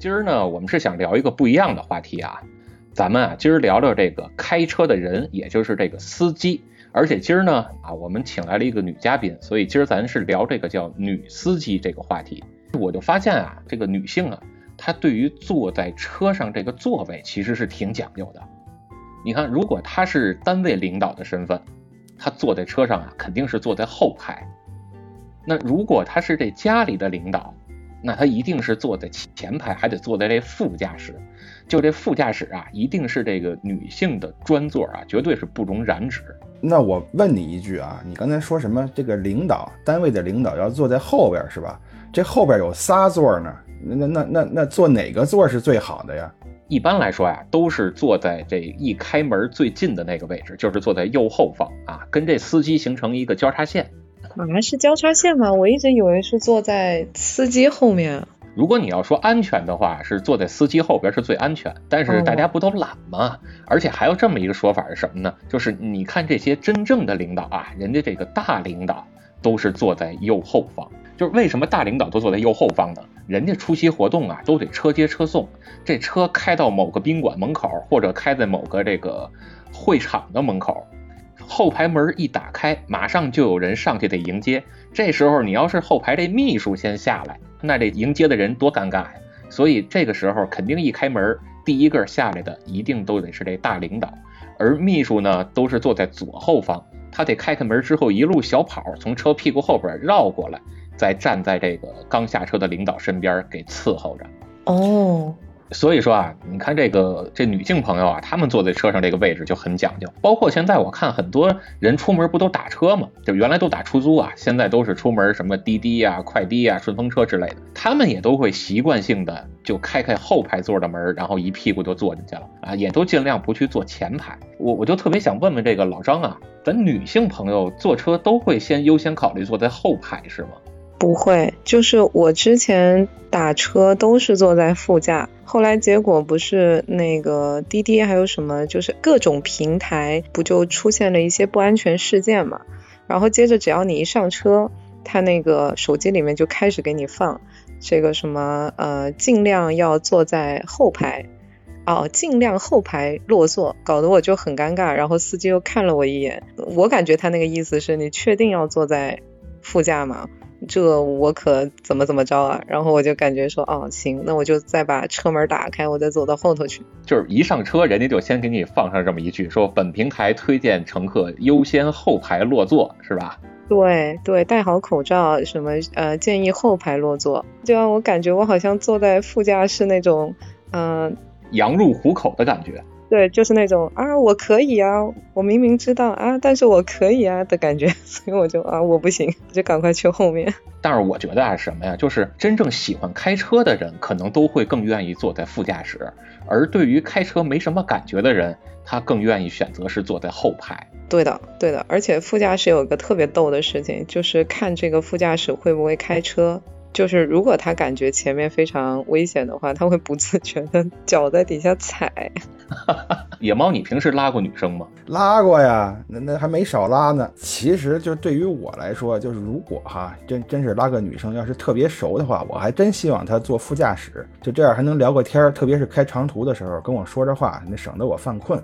今儿呢，我们是想聊一个不一样的话题啊。咱们啊，今儿聊聊这个开车的人，也就是这个司机。而且今儿呢，啊，我们请来了一个女嘉宾，所以今儿咱是聊这个叫女司机这个话题。我就发现啊，这个女性啊，她对于坐在车上这个座位其实是挺讲究的。你看，如果她是单位领导的身份，她坐在车上啊，肯定是坐在后排。那如果她是这家里的领导，那他一定是坐在前排，还得坐在这副驾驶。就这副驾驶啊，一定是这个女性的专座啊，绝对是不容染指。那我问你一句啊，你刚才说什么？这个领导单位的领导要坐在后边是吧？这后边有仨座呢，那那那那那坐哪个座是最好的呀？一般来说呀，都是坐在这一开门最近的那个位置，就是坐在右后方啊，跟这司机形成一个交叉线。啊，是交叉线吗？我一直以为是坐在司机后面。如果你要说安全的话，是坐在司机后边是最安全。但是大家不都懒吗？而且还有这么一个说法是什么呢？就是你看这些真正的领导啊，人家这个大领导都是坐在右后方。就是为什么大领导都坐在右后方呢？人家出席活动啊，都得车接车送，这车开到某个宾馆门口，或者开在某个这个会场的门口。后排门一打开，马上就有人上去得迎接。这时候你要是后排这秘书先下来，那这迎接的人多尴尬呀！所以这个时候肯定一开门，第一个下来的一定都得是这大领导，而秘书呢都是坐在左后方，他得开开门之后一路小跑从车屁股后边绕过来，再站在这个刚下车的领导身边给伺候着。哦。所以说啊，你看这个这女性朋友啊，她们坐在车上这个位置就很讲究。包括现在我看很多人出门不都打车吗？就原来都打出租啊，现在都是出门什么滴滴呀、快滴呀、顺风车之类的，他们也都会习惯性的就开开后排座的门，然后一屁股就坐进去了啊，也都尽量不去坐前排。我我就特别想问问这个老张啊，咱女性朋友坐车都会先优先考虑坐在后排是吗？不会，就是我之前打车都是坐在副驾，后来结果不是那个滴滴还有什么，就是各种平台不就出现了一些不安全事件嘛？然后接着只要你一上车，他那个手机里面就开始给你放这个什么呃，尽量要坐在后排，哦，尽量后排落座，搞得我就很尴尬。然后司机又看了我一眼，我感觉他那个意思是你确定要坐在副驾吗？这我可怎么怎么着啊？然后我就感觉说，哦，行，那我就再把车门打开，我再走到后头去。就是一上车，人家就先给你放上这么一句，说本平台推荐乘客优先后排落座，是吧？对对，戴好口罩，什么呃，建议后排落座，就让我感觉我好像坐在副驾驶那种，嗯，羊入虎口的感觉。对，就是那种啊，我可以啊，我明明知道啊，但是我可以啊的感觉，所以我就啊，我不行，就赶快去后面。但是我觉得啊，什么呀，就是真正喜欢开车的人，可能都会更愿意坐在副驾驶，而对于开车没什么感觉的人，他更愿意选择是坐在后排。对的，对的，而且副驾驶有个特别逗的事情，就是看这个副驾驶会不会开车。就是如果他感觉前面非常危险的话，他会不自觉的 脚在底下踩。哈 哈野猫，你平时拉过女生吗？拉过呀，那那还没少拉呢。其实就对于我来说，就是如果哈真真是拉个女生，要是特别熟的话，我还真希望她坐副驾驶，就这样还能聊个天儿，特别是开长途的时候跟我说着话，那省得我犯困。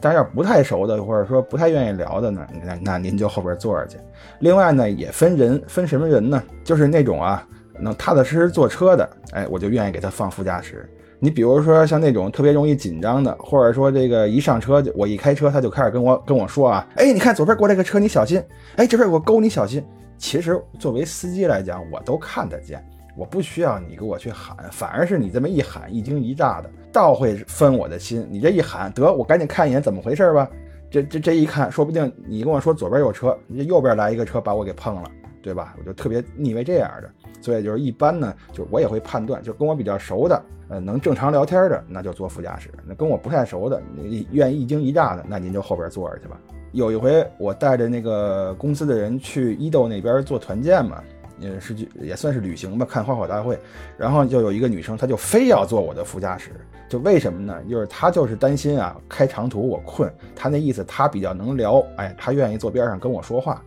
但是要不太熟的，或者说不太愿意聊的呢，那那您就后边坐着去。另外呢，也分人，分什么人呢？就是那种啊。能踏踏实实坐车的，哎，我就愿意给他放副驾驶。你比如说像那种特别容易紧张的，或者说这个一上车就我一开车他就开始跟我跟我说啊，哎，你看左边过来个车，你小心，哎，这边有个沟，你小心。其实作为司机来讲，我都看得见，我不需要你给我去喊，反而是你这么一喊，一惊一乍的，倒会分我的心。你这一喊，得我赶紧看一眼怎么回事吧。这这这一看，说不定你跟我说左边有车，你这右边来一个车把我给碰了，对吧？我就特别腻歪这样的。所以就是一般呢，就我也会判断，就跟我比较熟的，呃，能正常聊天的，那就坐副驾驶；那跟我不太熟的，愿意一惊一乍的，那您就后边坐着去吧。有一回我带着那个公司的人去伊豆那边做团建嘛，呃，是也算是旅行吧，看花火大会。然后就有一个女生，她就非要坐我的副驾驶，就为什么呢？就是她就是担心啊，开长途我困。她那意思，她比较能聊，哎，她愿意坐边上跟我说话。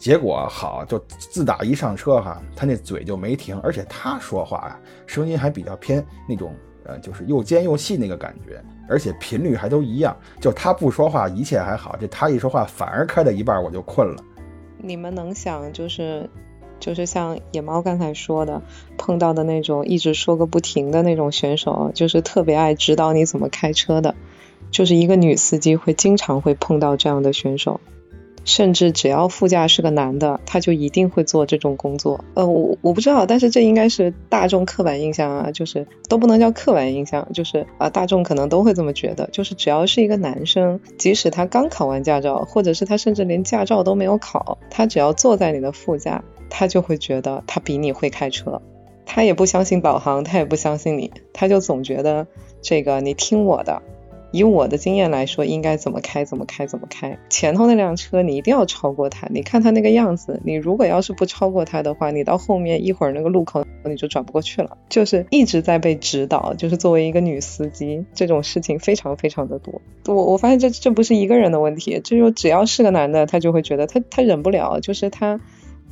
结果好，就自打一上车哈，他那嘴就没停，而且他说话呀，声音还比较偏那种，呃，就是又尖又细那个感觉，而且频率还都一样。就他不说话，一切还好；这他一说话，反而开到一半我就困了。你们能想，就是就是像野猫刚才说的，碰到的那种一直说个不停的那种选手，就是特别爱指导你怎么开车的，就是一个女司机会经常会碰到这样的选手。甚至只要副驾是个男的，他就一定会做这种工作。呃，我我不知道，但是这应该是大众刻板印象啊，就是都不能叫刻板印象，就是啊，大众可能都会这么觉得，就是只要是一个男生，即使他刚考完驾照，或者是他甚至连驾照都没有考，他只要坐在你的副驾，他就会觉得他比你会开车，他也不相信导航，他也不相信你，他就总觉得这个你听我的。以我的经验来说，应该怎么开怎么开怎么开。前头那辆车你一定要超过它，你看它那个样子，你如果要是不超过它的话，你到后面一会儿那个路口你就转不过去了。就是一直在被指导，就是作为一个女司机，这种事情非常非常的多。我我发现这这不是一个人的问题，这就只要是个男的，他就会觉得他他忍不了，就是他。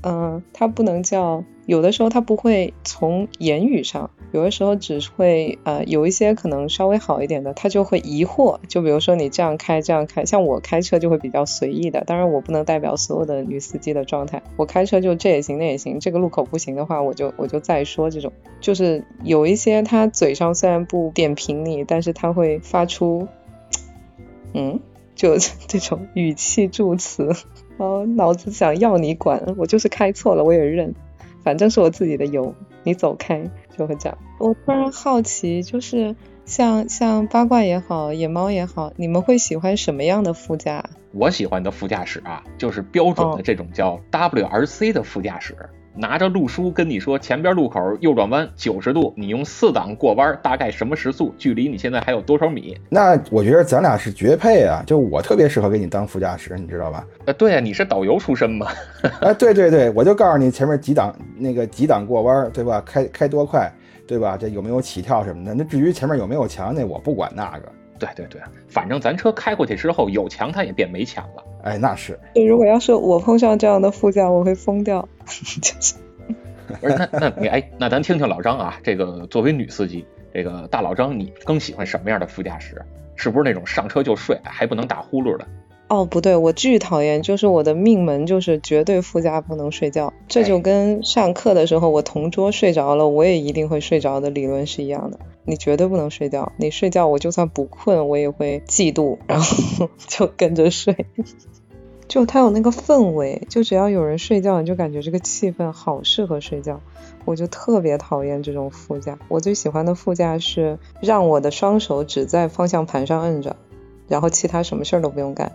嗯，他不能叫，有的时候他不会从言语上，有的时候只会呃有一些可能稍微好一点的，他就会疑惑，就比如说你这样开这样开，像我开车就会比较随意的，当然我不能代表所有的女司机的状态，我开车就这也行那也行，这个路口不行的话我就我就再说这种，就是有一些他嘴上虽然不点评你，但是他会发出，嗯，就这种语气助词。哦，脑子想要你管，我就是开错了，我也认，反正是我自己的油，你走开，就会这样。我突然好奇，就是像像八卦也好，野猫也好，你们会喜欢什么样的副驾？我喜欢的副驾驶啊，就是标准的这种叫 WRC 的副驾驶。拿着路书跟你说，前边路口右转弯九十度，你用四档过弯，大概什么时速？距离你现在还有多少米？那我觉得咱俩是绝配啊！就我特别适合给你当副驾驶，你知道吧？呃，对啊，你是导游出身嘛？啊，对对对，我就告诉你前面几档那个几档过弯，对吧？开开多快，对吧？这有没有起跳什么的？那至于前面有没有墙，那我不管那个。对对对，反正咱车开过去之后，有墙它也变没墙了。哎，那是。如果要是我碰上这样的副驾，我会疯掉。就是。不是，那那你哎，那咱听听老张啊，这个作为女司机，这个大老张，你更喜欢什么样的副驾驶？是不是那种上车就睡，还不能打呼噜的？哦，不对，我巨讨厌，就是我的命门就是绝对副驾不能睡觉，这就跟上课的时候我同桌睡着了，我也一定会睡着的理论是一样的。你绝对不能睡觉，你睡觉我就算不困，我也会嫉妒，然后 就跟着睡。就它有那个氛围，就只要有人睡觉，你就感觉这个气氛好适合睡觉。我就特别讨厌这种副驾，我最喜欢的副驾是让我的双手只在方向盘上摁着，然后其他什么事儿都不用干。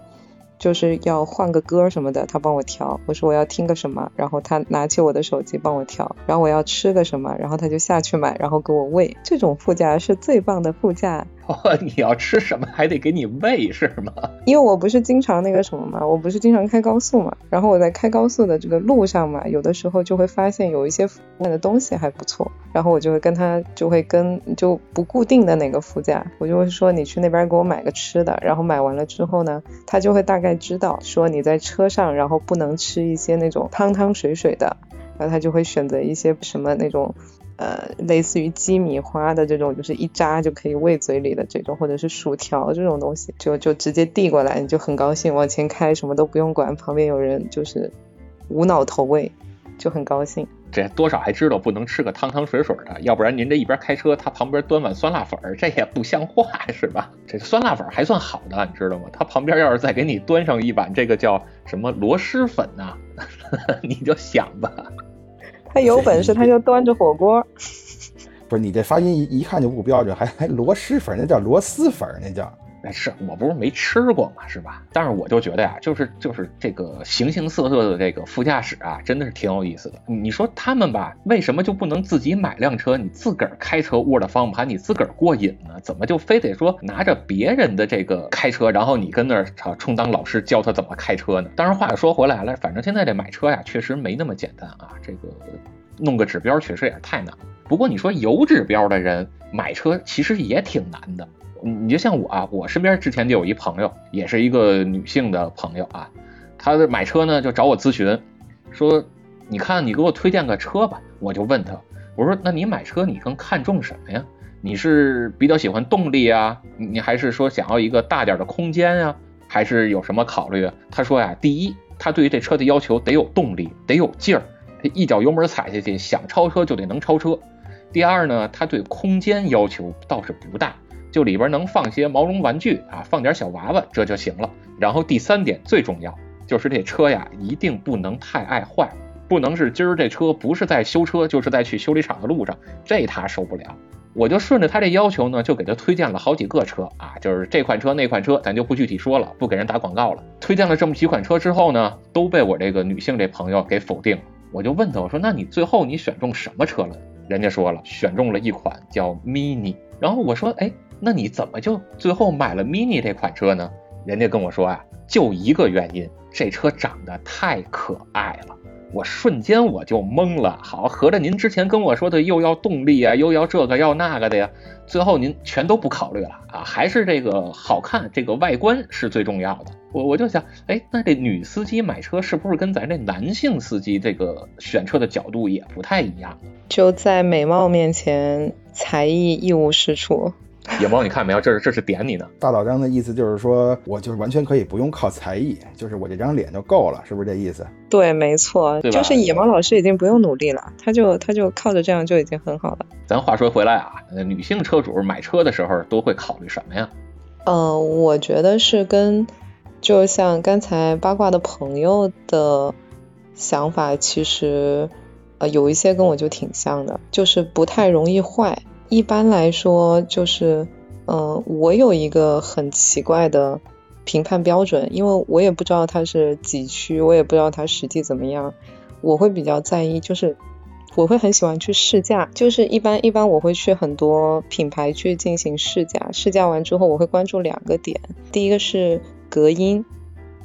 就是要换个歌什么的，他帮我调。我说我要听个什么，然后他拿起我的手机帮我调。然后我要吃个什么，然后他就下去买，然后给我喂。这种副驾是最棒的副驾。哦，你要吃什么还得给你喂是吗？因为我不是经常那个什么嘛，我不是经常开高速嘛，然后我在开高速的这个路上嘛，有的时候就会发现有一些卖的东西还不错，然后我就会跟他就会跟就不固定的那个副驾，我就会说你去那边给我买个吃的，然后买完了之后呢，他就会大概知道说你在车上，然后不能吃一些那种汤汤水水的，然后他就会选择一些什么那种。呃，类似于鸡米花的这种，就是一扎就可以喂嘴里的这种，或者是薯条这种东西，就就直接递过来，你就很高兴往前开，什么都不用管，旁边有人就是无脑投喂，就很高兴。这多少还知道不能吃个汤汤水水的，要不然您这一边开车，他旁边端碗酸辣粉，这也不像话是吧？这酸辣粉还算好的，你知道吗？他旁边要是再给你端上一碗这个叫什么螺蛳粉呐，你就想吧。他有本事，他就端着火锅。不是你这发音一一看就不标准，还还螺蛳粉，那叫螺蛳粉，那叫。哎，是我不是没吃过嘛，是吧？但是我就觉得呀，就是就是这个形形色色的这个副驾驶啊，真的是挺有意思的。你说他们吧，为什么就不能自己买辆车，你自个儿开车握着方向盘，你自个儿过瘾呢？怎么就非得说拿着别人的这个开车，然后你跟那儿啊充当老师教他怎么开车呢？当然话又说回来了，反正现在这买车呀，确实没那么简单啊。这个弄个指标确实也是太难。不过你说有指标的人买车，其实也挺难的。你就像我啊，我身边之前就有一朋友，也是一个女性的朋友啊，她买车呢就找我咨询，说你看你给我推荐个车吧，我就问她，我说那你买车你更看重什么呀？你是比较喜欢动力啊，你还是说想要一个大点的空间啊，还是有什么考虑啊？他说呀，第一，他对于这车的要求得有动力，得有劲儿，一脚油门踩下去想超车就得能超车。第二呢，他对空间要求倒是不大。就里边能放些毛绒玩具啊，放点小娃娃，这就行了。然后第三点最重要，就是这车呀，一定不能太爱坏，不能是今儿这车不是在修车，就是在去修理厂的路上，这他受不了。我就顺着他这要求呢，就给他推荐了好几个车啊，就是这款车那款车，咱就不具体说了，不给人打广告了。推荐了这么几款车之后呢，都被我这个女性这朋友给否定了。我就问他，我说那你最后你选中什么车了？人家说了，选中了一款叫 Mini。然后我说，哎。那你怎么就最后买了 Mini 这款车呢？人家跟我说啊，就一个原因，这车长得太可爱了。我瞬间我就懵了。好，合着您之前跟我说的又要动力啊，又要这个要那个的呀，最后您全都不考虑了啊？还是这个好看，这个外观是最重要的。我我就想，哎，那这女司机买车是不是跟咱这男性司机这个选车的角度也不太一样？就在美貌面前，才艺一无是处。野猫，你看没有？这是这是点你呢。大老张的意思就是说，我就是完全可以不用靠才艺，就是我这张脸就够了，是不是这意思？对，没错，就是野猫老师已经不用努力了，他就他就靠着这样就已经很好了。咱话说回来啊，女性车主买车的时候都会考虑什么呀？呃，我觉得是跟就像刚才八卦的朋友的想法，其实呃有一些跟我就挺像的，就是不太容易坏。一般来说，就是，嗯，我有一个很奇怪的评判标准，因为我也不知道它是几区，我也不知道它实际怎么样。我会比较在意，就是我会很喜欢去试驾，就是一般一般我会去很多品牌去进行试驾，试驾完之后我会关注两个点，第一个是隔音，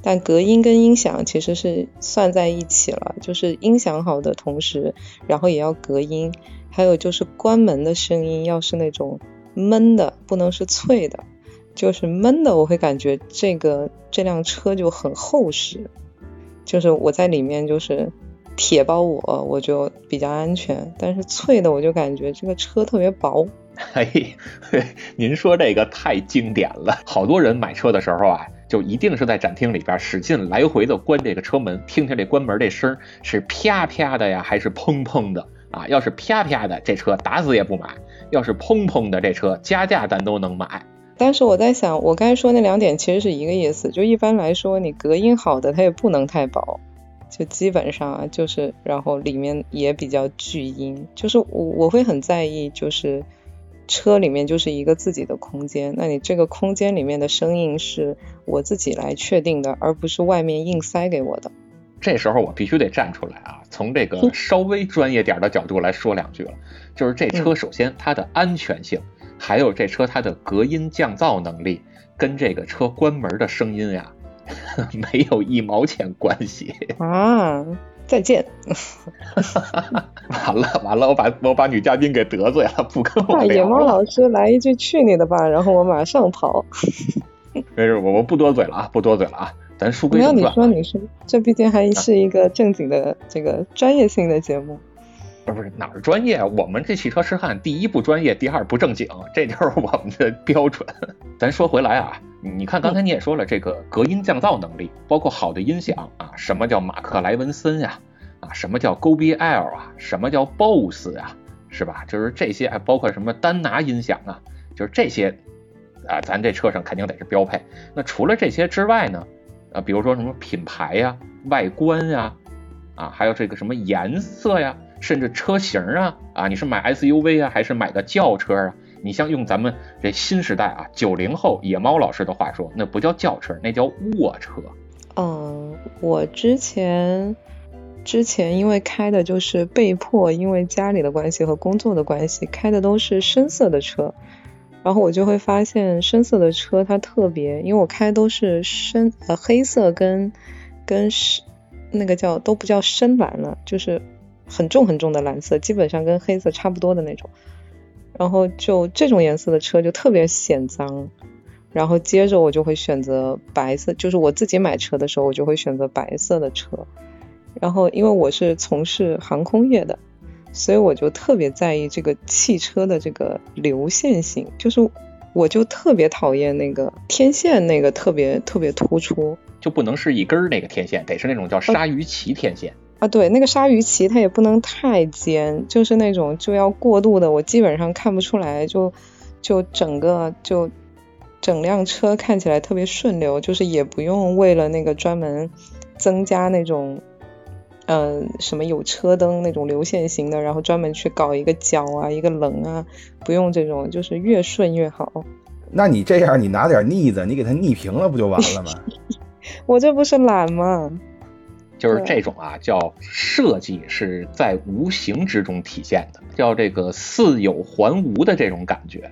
但隔音跟音响其实是算在一起了，就是音响好的同时，然后也要隔音。还有就是关门的声音要是那种闷的，不能是脆的，就是闷的，我会感觉这个这辆车就很厚实，就是我在里面就是铁包我我就比较安全，但是脆的我就感觉这个车特别薄。嘿 您说这个太经典了，好多人买车的时候啊，就一定是在展厅里边使劲来回的关这个车门，听听这关门这声是啪啪的呀，还是砰砰的。啊，要是啪啪的这车打死也不买，要是砰砰的这车加价咱都能买。但是我在想，我刚才说那两点其实是一个意思，就一般来说你隔音好的它也不能太薄，就基本上啊就是，然后里面也比较巨音，就是我我会很在意，就是车里面就是一个自己的空间，那你这个空间里面的声音是我自己来确定的，而不是外面硬塞给我的。这时候我必须得站出来啊，从这个稍微专业点的角度来说两句了。就是这车首先它的安全性，还有这车它的隔音降噪能力，跟这个车关门的声音呀，没有一毛钱关系啊！再见。完了完了，我把我把女嘉宾给得罪了，不跟我聊。野猫老师来一句去你的吧，然后我马上跑。没事，我我不多嘴了啊，不多嘴了啊。咱书归正传。没有你说你说，这毕竟还是一个正经的这个专业性的节目。不是不是哪儿专业？啊我们这汽车痴汉，第一不专业，第二不正经，这就是我们的 标准。咱说回来啊，你看刚才你也说了，这个隔音降噪能力，包括好的音响啊，什么叫马克莱文森呀？啊，什么叫 g o b L 啊？什么叫 BOSS 啊？是吧？就是这些，还包括什么丹拿音响啊？就是这些啊，咱这车上肯定得是标配。那除了这些之外呢？啊，比如说什么品牌呀、外观呀，啊，还有这个什么颜色呀，甚至车型啊，啊，你是买 SUV 啊，还是买个轿车啊？你像用咱们这新时代啊，九零后野猫老师的话说，那不叫轿车，那叫卧车。嗯，我之前之前因为开的就是被迫，因为家里的关系和工作的关系，开的都是深色的车。然后我就会发现深色的车它特别，因为我开都是深呃黑色跟跟深那个叫都不叫深蓝了，就是很重很重的蓝色，基本上跟黑色差不多的那种。然后就这种颜色的车就特别显脏。然后接着我就会选择白色，就是我自己买车的时候我就会选择白色的车。然后因为我是从事航空业的。所以我就特别在意这个汽车的这个流线型，就是我就特别讨厌那个天线那个特别特别突出，就不能是一根儿那个天线，得是那种叫鲨鱼鳍天线啊。对，那个鲨鱼鳍它也不能太尖，就是那种就要过度的，我基本上看不出来，就就整个就整辆车看起来特别顺溜，就是也不用为了那个专门增加那种。嗯，什么有车灯那种流线型的，然后专门去搞一个角啊，一个棱啊，不用这种，就是越顺越好。那你这样，你拿点腻子，你给它腻平了，不就完了吗？我这不是懒吗？就是这种啊，叫设计是在无形之中体现的，叫这个似有还无的这种感觉。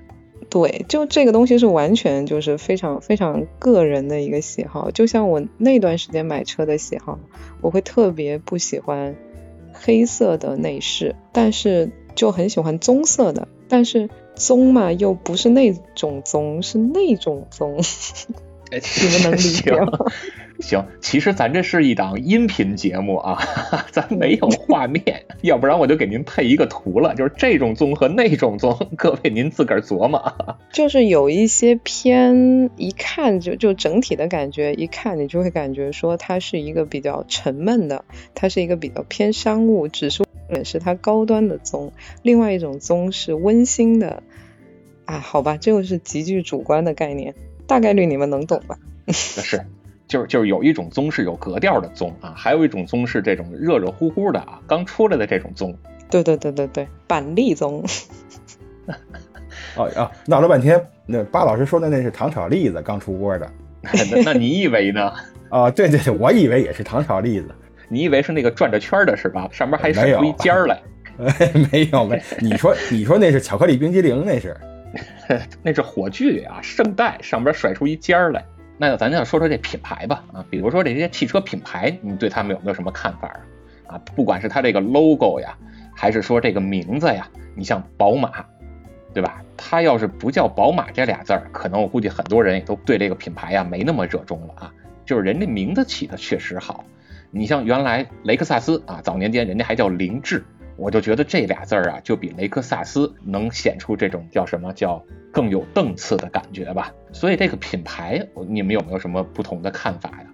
对，就这个东西是完全就是非常非常个人的一个喜好，就像我那段时间买车的喜好，我会特别不喜欢黑色的内饰，但是就很喜欢棕色的，但是棕嘛又不是那种棕，是那种棕，你们能理解吗？行，其实咱这是一档音频节目啊，咱没有画面，要不然我就给您配一个图了，就是这种棕和那种棕，各位您自个儿琢磨。就是有一些偏，一看就就整体的感觉，一看你就会感觉说它是一个比较沉闷的，它是一个比较偏商务，只是也是它高端的棕。另外一种棕是温馨的，啊，好吧，这个是极具主观的概念，大概率你们能懂吧？是。就是就是有一种棕是有格调的棕啊，还有一种棕是这种热热乎乎的啊，刚出来的这种棕。对对对对对，板栗棕。哦啊，闹了半天，那巴老师说的那是糖炒栗子刚出锅的。那你以为呢？啊，对对对，我以为也是糖炒栗子。你以为是那个转着圈的是吧？上面还甩出一尖儿来。没有没，你说你说那是巧克力冰激凌那是？那是火炬啊，圣代上边甩出一尖儿来。那咱就说说这品牌吧，啊，比如说这些汽车品牌，你对他们有没有什么看法啊？不管是它这个 logo 呀，还是说这个名字呀，你像宝马，对吧？它要是不叫宝马这俩字儿，可能我估计很多人也都对这个品牌呀没那么热衷了啊。就是人家名字起的确实好，你像原来雷克萨斯啊，早年间人家还叫凌志。我就觉得这俩字儿啊，就比雷克萨斯能显出这种叫什么叫更有档次的感觉吧。所以这个品牌，你们有没有什么不同的看法呀？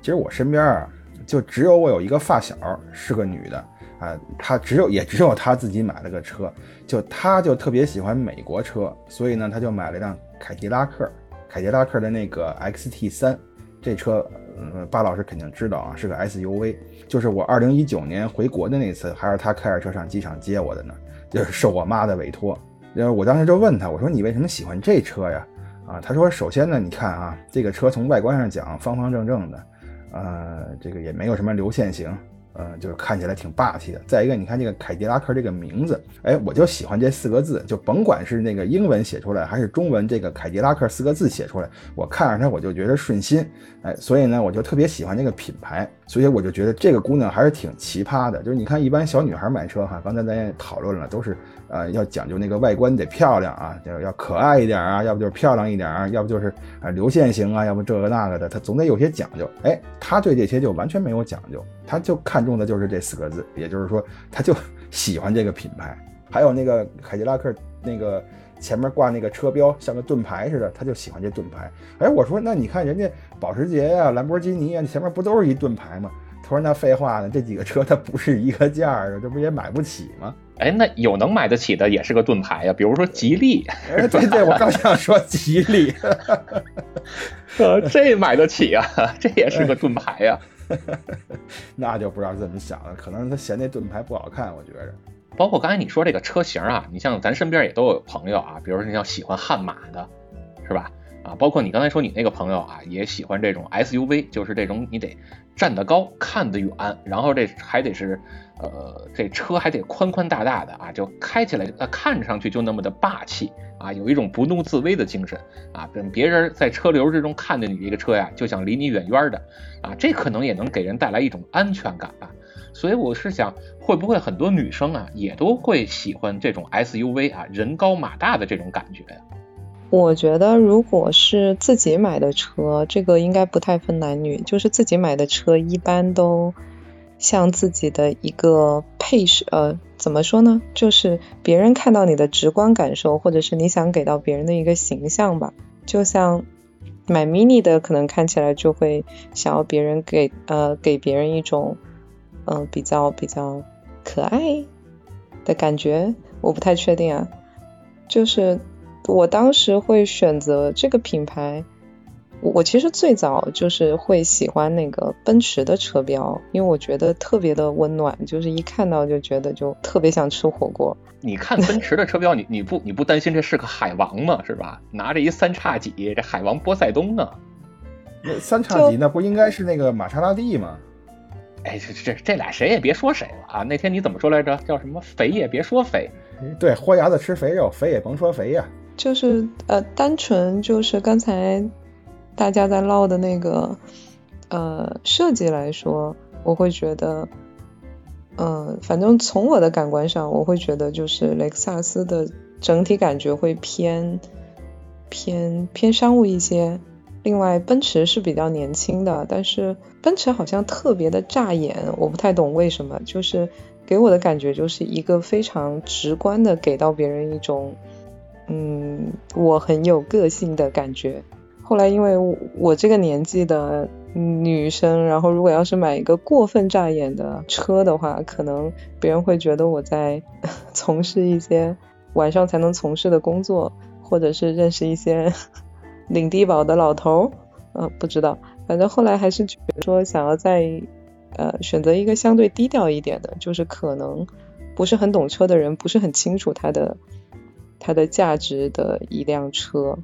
其实我身边啊，就只有我有一个发小是个女的啊，她只有也只有她自己买了个车，就她就特别喜欢美国车，所以呢，她就买了一辆凯迪拉克，凯迪拉克的那个 XT 三，这车。嗯，巴老师肯定知道啊，是个 SUV，就是我二零一九年回国的那次，还是他开着车上机场接我的呢，就是受我妈的委托。然后，我当时就问他，我说你为什么喜欢这车呀？啊，他说首先呢，你看啊，这个车从外观上讲方方正正的，呃，这个也没有什么流线型。嗯，就是看起来挺霸气的。再一个，你看这个凯迪拉克这个名字，哎，我就喜欢这四个字，就甭管是那个英文写出来，还是中文这个凯迪拉克四个字写出来，我看着它我就觉得顺心，哎，所以呢，我就特别喜欢这个品牌。所以我就觉得这个姑娘还是挺奇葩的。就是你看，一般小女孩买车哈，刚才咱也讨论了，都是呃要讲究那个外观得漂亮啊，要要可爱一点啊，要不就是漂亮一点啊，要不就是啊流线型啊，要不这个那个的，她总得有些讲究。哎，她对这些就完全没有讲究，她就看中的就是这四个字，也就是说，她就 喜欢这个品牌。还有那个凯迪拉克那个。前面挂那个车标像个盾牌似的，他就喜欢这盾牌。哎，我说那你看人家保时捷呀、兰博基尼呀，前面不都是一盾牌吗？他说那废话呢，这几个车它不是一个价的，这不也买不起吗？哎，那有能买得起的也是个盾牌呀，比如说吉利。哎，对对，我刚想说吉利，呃，这买得起啊，这也是个盾牌呀。那就不知道怎么想了，可能他嫌那盾牌不好看，我觉着。包括刚才你说这个车型啊，你像咱身边也都有朋友啊，比如说你像喜欢悍马的，是吧？啊，包括你刚才说你那个朋友啊，也喜欢这种 SUV，就是这种你得站得高、看得远，然后这还得是，呃，这车还得宽宽大大的啊，就开起来呃看上去就那么的霸气啊，有一种不怒自威的精神啊，跟别人在车流之中看见你这个车呀，就想离你远远的啊，这可能也能给人带来一种安全感吧。所以我是想，会不会很多女生啊，也都会喜欢这种 SUV 啊，人高马大的这种感觉呀？我觉得，如果是自己买的车，这个应该不太分男女。就是自己买的车，一般都像自己的一个配饰，呃，怎么说呢？就是别人看到你的直观感受，或者是你想给到别人的一个形象吧。就像买 mini 的，可能看起来就会想要别人给，呃，给别人一种，嗯，比较比较可爱的感觉。我不太确定啊，就是。我当时会选择这个品牌，我其实最早就是会喜欢那个奔驰的车标，因为我觉得特别的温暖，就是一看到就觉得就特别想吃火锅。你看奔驰的车标，你你不你不担心这是个海王吗？是吧？拿着一三叉戟，这海王波塞冬呢？那三叉戟那不应该是那个玛莎拉蒂吗？哎，这这这俩谁也别说谁了啊！那天你怎么说来着？叫什么？肥也别说肥。对，豁牙子吃肥肉，肥也甭说肥呀。就是呃，单纯就是刚才大家在唠的那个呃设计来说，我会觉得，嗯，反正从我的感官上，我会觉得就是雷克萨斯的整体感觉会偏偏偏商务一些。另外，奔驰是比较年轻的，但是奔驰好像特别的扎眼，我不太懂为什么，就是给我的感觉就是一个非常直观的给到别人一种。嗯，我很有个性的感觉。后来因为我这个年纪的女生，然后如果要是买一个过分扎眼的车的话，可能别人会觉得我在 从事一些晚上才能从事的工作，或者是认识一些领低保的老头。呃，不知道，反正后来还是觉得说想要在呃选择一个相对低调一点的，就是可能不是很懂车的人不是很清楚它的。它的价值的一辆车，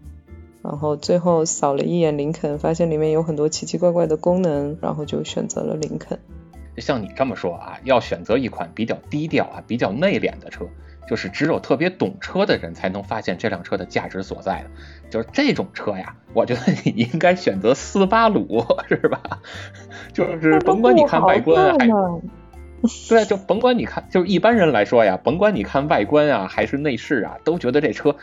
然后最后扫了一眼林肯，发现里面有很多奇奇怪怪的功能，然后就选择了林肯。像你这么说啊，要选择一款比较低调啊、比较内敛的车，就是只有特别懂车的人才能发现这辆车的价值所在的。就是这种车呀，我觉得你应该选择斯巴鲁，是吧？就是甭管你看外观还。对，就甭管你看，就是一般人来说呀，甭管你看外观啊还是内饰啊，都觉得这车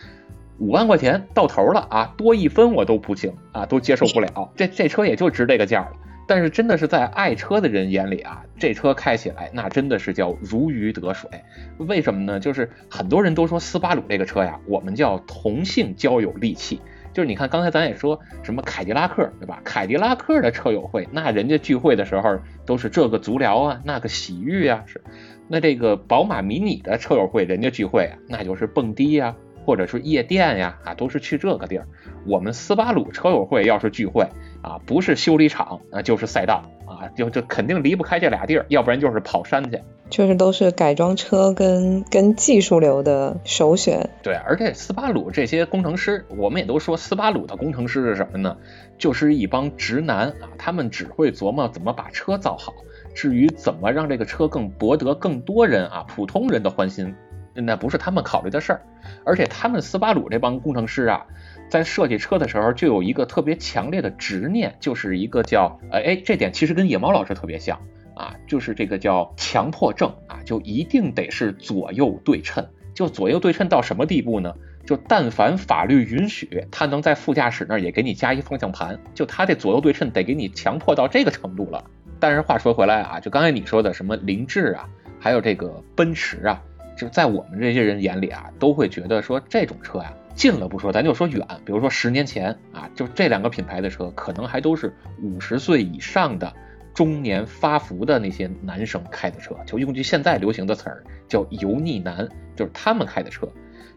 五万块钱到头了啊，多一分我都不行啊，都接受不了。这这车也就值这个价了。但是真的是在爱车的人眼里啊，这车开起来那真的是叫如鱼得水。为什么呢？就是很多人都说斯巴鲁这个车呀，我们叫同性交友利器。就是你看，刚才咱也说什么凯迪拉克，对吧？凯迪拉克的车友会，那人家聚会的时候都是这个足疗啊，那个洗浴啊，是。那这个宝马迷你的车友会，人家聚会啊，那就是蹦迪呀，或者是夜店呀，啊，都是去这个地儿。我们斯巴鲁车友会要是聚会啊，不是修理厂，那就是赛道啊，就就肯定离不开这俩地儿，要不然就是跑山去。就是都是改装车跟跟技术流的首选。对，而且斯巴鲁这些工程师，我们也都说斯巴鲁的工程师是什么呢？就是一帮直男啊，他们只会琢磨怎么把车造好，至于怎么让这个车更博得更多人啊普通人的欢心，那不是他们考虑的事儿。而且他们斯巴鲁这帮工程师啊，在设计车的时候就有一个特别强烈的执念，就是一个叫哎哎，这点其实跟野猫老师特别像。啊，就是这个叫强迫症啊，就一定得是左右对称。就左右对称到什么地步呢？就但凡法律允许，他能在副驾驶那儿也给你加一方向盘。就他这左右对称得给你强迫到这个程度了。但是话说回来啊，就刚才你说的什么凌志啊，还有这个奔驰啊，就在我们这些人眼里啊，都会觉得说这种车呀，近了不说，咱就说远，比如说十年前啊，就这两个品牌的车，可能还都是五十岁以上的。中年发福的那些男生开的车，就用句现在流行的词儿叫油腻男，就是他们开的车。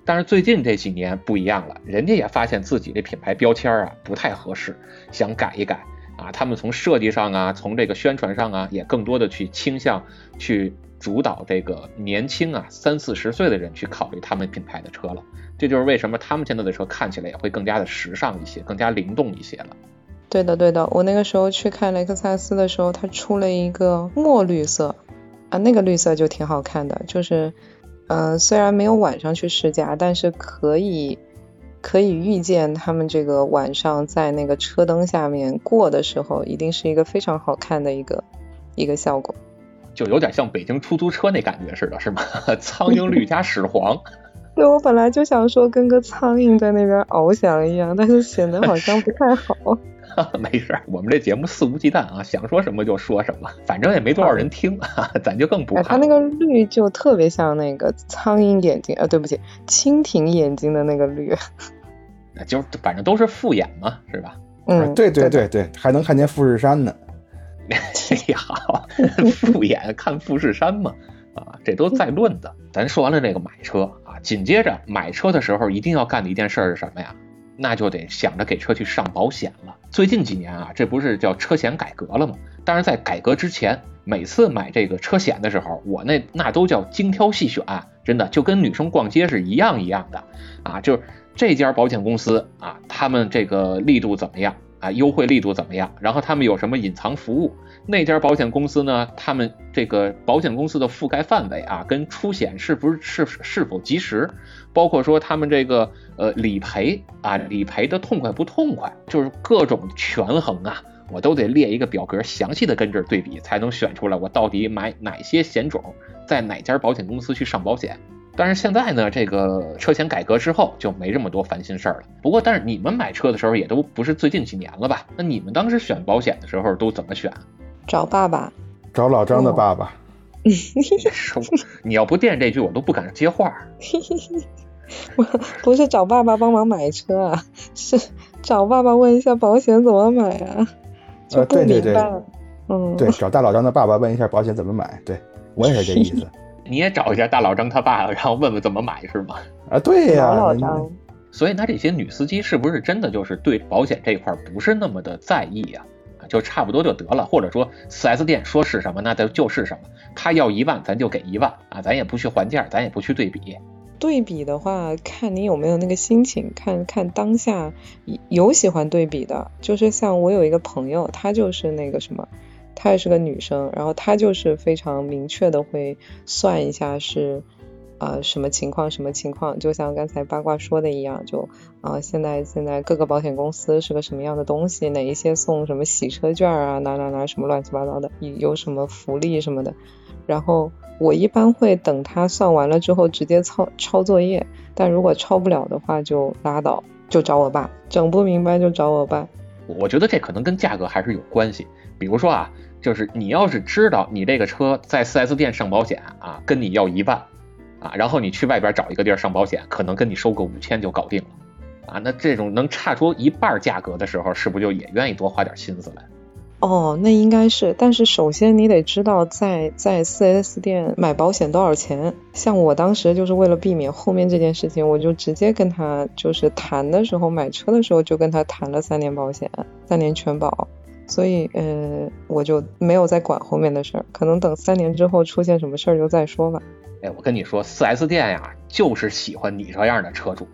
但是最近这几年不一样了，人家也发现自己这品牌标签啊不太合适，想改一改啊。他们从设计上啊，从这个宣传上啊，也更多的去倾向去主导这个年轻啊三四十岁的人去考虑他们品牌的车了。这就是为什么他们现在的车看起来也会更加的时尚一些，更加灵动一些了。对的，对的。我那个时候去看雷克萨斯的时候，它出了一个墨绿色啊，那个绿色就挺好看的。就是，嗯，虽然没有晚上去试驾，但是可以可以预见他们这个晚上在那个车灯下面过的时候，一定是一个非常好看的一个一个效果。就有点像北京出租车那感觉似的，是吗？苍蝇绿加屎黄。对，我本来就想说跟个苍蝇在那边翱翔一样，但是显得好像不太好。没事，我们这节目肆无忌惮啊，想说什么就说什么，反正也没多少人听，咱就更不怕。它那个绿就特别像那个苍蝇眼睛，呃，对不起，蜻蜓眼睛的那个绿。就反正都是复眼嘛，是吧？嗯，对对对对，还能看见富士山呢。哎好，复眼看富士山嘛。啊，这都在论的。咱说完了这个买车啊，紧接着买车的时候一定要干的一件事是什么呀？那就得想着给车去上保险了。最近几年啊，这不是叫车险改革了吗？但是在改革之前，每次买这个车险的时候，我那那都叫精挑细选，真的就跟女生逛街是一样一样的啊。就是这家保险公司啊，他们这个力度怎么样啊？优惠力度怎么样？然后他们有什么隐藏服务？那家保险公司呢？他们这个保险公司的覆盖范围啊，跟出险是不是是是否及时，包括说他们这个呃理赔啊，理赔的痛快不痛快，就是各种权衡啊，我都得列一个表格，详细的跟这对比，才能选出来我到底买哪些险种，在哪家保险公司去上保险。但是现在呢，这个车险改革之后就没这么多烦心事儿了。不过，但是你们买车的时候也都不是最近几年了吧？那你们当时选保险的时候都怎么选？找爸爸，找老张的爸爸。你要不垫这句，我都不敢接话。不不是找爸爸帮忙买车啊，是找爸爸问一下保险怎么买啊？就不明白。嗯，对，找大老张的爸爸问一下保险怎么买。对我也是这意思。你也找一下大老张他爸，然后问问怎么买是吗？啊，对呀。老张。所以那这些女司机是不是真的就是对保险这块不是那么的在意呀？就差不多就得了，或者说四 S 店说是什么，那就就是什么。他要一万，咱就给一万啊，咱也不去还价，咱也不去对比。对比的话，看你有没有那个心情，看看当下有喜欢对比的。就是像我有一个朋友，他就是那个什么，她也是个女生，然后她就是非常明确的会算一下是。呃，什么情况？什么情况？就像刚才八卦说的一样，就啊，现在现在各个保险公司是个什么样的东西？哪一些送什么洗车券啊？哪哪哪什么乱七八糟的？有什么福利什么的？然后我一般会等他算完了之后直接抄抄作业，但如果抄不了的话就拉倒，就找我爸。整不明白就找我爸。我觉得这可能跟价格还是有关系。比如说啊，就是你要是知道你这个车在 4S 店上保险啊，跟你要一万。啊，然后你去外边找一个地儿上保险，可能跟你收个五千就搞定了，啊，那这种能差出一半价格的时候，是不是就也愿意多花点心思来？哦，那应该是，但是首先你得知道在在四 S 店买保险多少钱。像我当时就是为了避免后面这件事情，我就直接跟他就是谈的时候买车的时候就跟他谈了三年保险，三年全保，所以嗯我就没有再管后面的事儿，可能等三年之后出现什么事儿就再说吧。哎，我跟你说，4S 店呀，就是喜欢你这样的车主，